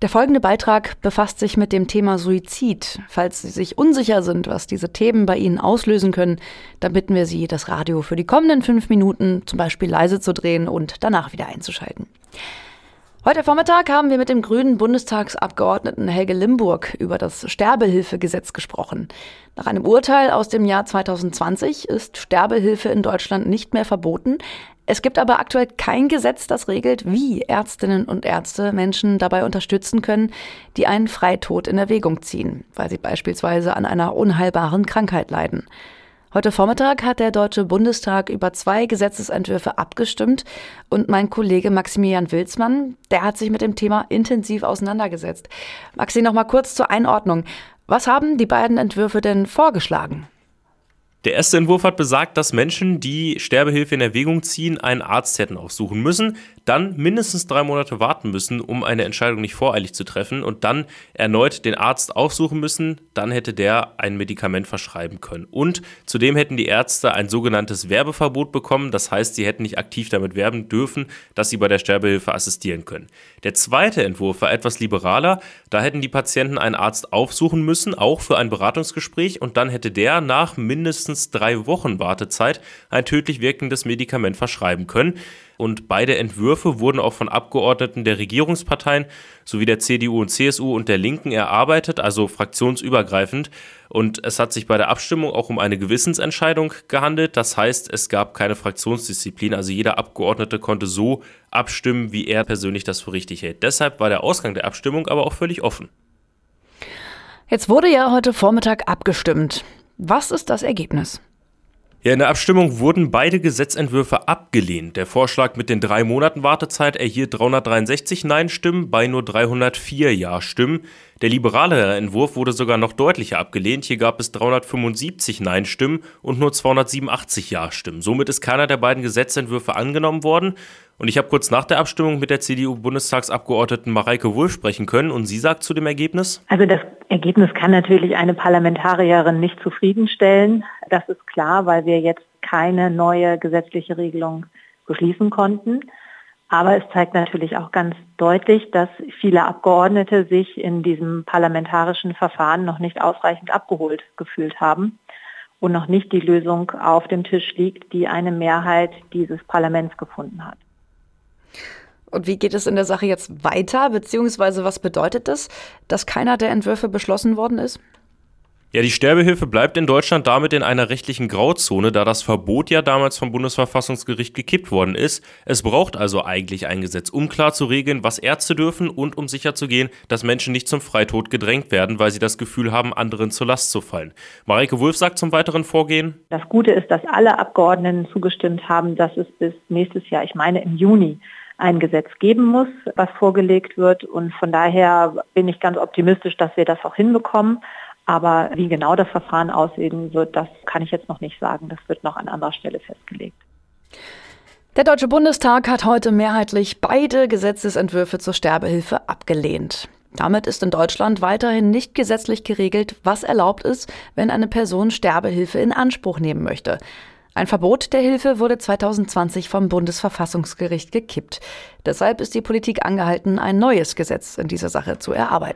Der folgende Beitrag befasst sich mit dem Thema Suizid. Falls Sie sich unsicher sind, was diese Themen bei Ihnen auslösen können, dann bitten wir Sie, das Radio für die kommenden fünf Minuten zum Beispiel leise zu drehen und danach wieder einzuschalten. Heute Vormittag haben wir mit dem grünen Bundestagsabgeordneten Helge Limburg über das Sterbehilfegesetz gesprochen. Nach einem Urteil aus dem Jahr 2020 ist Sterbehilfe in Deutschland nicht mehr verboten. Es gibt aber aktuell kein Gesetz, das regelt, wie Ärztinnen und Ärzte Menschen dabei unterstützen können, die einen Freitod in Erwägung ziehen, weil sie beispielsweise an einer unheilbaren Krankheit leiden. Heute Vormittag hat der Deutsche Bundestag über zwei Gesetzesentwürfe abgestimmt und mein Kollege Maximilian Wilsmann, der hat sich mit dem Thema intensiv auseinandergesetzt. Maxi, noch mal kurz zur Einordnung. Was haben die beiden Entwürfe denn vorgeschlagen? Der erste Entwurf hat besagt, dass Menschen, die Sterbehilfe in Erwägung ziehen, einen Arzt hätten aufsuchen müssen, dann mindestens drei Monate warten müssen, um eine Entscheidung nicht voreilig zu treffen und dann erneut den Arzt aufsuchen müssen, dann hätte der ein Medikament verschreiben können. Und zudem hätten die Ärzte ein sogenanntes Werbeverbot bekommen, das heißt, sie hätten nicht aktiv damit werben dürfen, dass sie bei der Sterbehilfe assistieren können. Der zweite Entwurf war etwas liberaler, da hätten die Patienten einen Arzt aufsuchen müssen, auch für ein Beratungsgespräch und dann hätte der nach mindestens mindestens drei Wochen Wartezeit ein tödlich wirkendes Medikament verschreiben können. Und beide Entwürfe wurden auch von Abgeordneten der Regierungsparteien sowie der CDU und CSU und der Linken erarbeitet, also fraktionsübergreifend. Und es hat sich bei der Abstimmung auch um eine Gewissensentscheidung gehandelt. Das heißt, es gab keine Fraktionsdisziplin. Also jeder Abgeordnete konnte so abstimmen, wie er persönlich das für richtig hält. Deshalb war der Ausgang der Abstimmung aber auch völlig offen. Jetzt wurde ja heute Vormittag abgestimmt. Was ist das Ergebnis? Ja, in der Abstimmung wurden beide Gesetzentwürfe abgelehnt. Der Vorschlag mit den drei Monaten Wartezeit erhielt 363 Nein-Stimmen bei nur 304 Ja-Stimmen. Der liberalere Entwurf wurde sogar noch deutlicher abgelehnt. Hier gab es 375 Nein-Stimmen und nur 287 Ja-Stimmen. Somit ist keiner der beiden Gesetzentwürfe angenommen worden. Und ich habe kurz nach der Abstimmung mit der CDU-Bundestagsabgeordneten Mareike Wulff sprechen können. Und sie sagt zu dem Ergebnis? Also das Ergebnis kann natürlich eine Parlamentarierin nicht zufriedenstellen. Das ist klar, weil wir jetzt keine neue gesetzliche Regelung beschließen konnten. Aber es zeigt natürlich auch ganz deutlich, dass viele Abgeordnete sich in diesem parlamentarischen Verfahren noch nicht ausreichend abgeholt gefühlt haben und noch nicht die Lösung auf dem Tisch liegt, die eine Mehrheit dieses Parlaments gefunden hat. Und wie geht es in der Sache jetzt weiter, beziehungsweise was bedeutet das, dass keiner der Entwürfe beschlossen worden ist? Ja, die Sterbehilfe bleibt in Deutschland damit in einer rechtlichen Grauzone, da das Verbot ja damals vom Bundesverfassungsgericht gekippt worden ist. Es braucht also eigentlich ein Gesetz, um klar zu regeln, was Ärzte dürfen und um sicherzugehen, dass Menschen nicht zum Freitod gedrängt werden, weil sie das Gefühl haben, anderen zur Last zu fallen. Mareike Wulff sagt zum weiteren Vorgehen. Das Gute ist, dass alle Abgeordneten zugestimmt haben, dass es bis nächstes Jahr, ich meine im Juni, ein Gesetz geben muss, was vorgelegt wird. Und von daher bin ich ganz optimistisch, dass wir das auch hinbekommen. Aber wie genau das Verfahren aussehen wird, das kann ich jetzt noch nicht sagen. Das wird noch an anderer Stelle festgelegt. Der Deutsche Bundestag hat heute mehrheitlich beide Gesetzesentwürfe zur Sterbehilfe abgelehnt. Damit ist in Deutschland weiterhin nicht gesetzlich geregelt, was erlaubt ist, wenn eine Person Sterbehilfe in Anspruch nehmen möchte. Ein Verbot der Hilfe wurde 2020 vom Bundesverfassungsgericht gekippt. Deshalb ist die Politik angehalten, ein neues Gesetz in dieser Sache zu erarbeiten.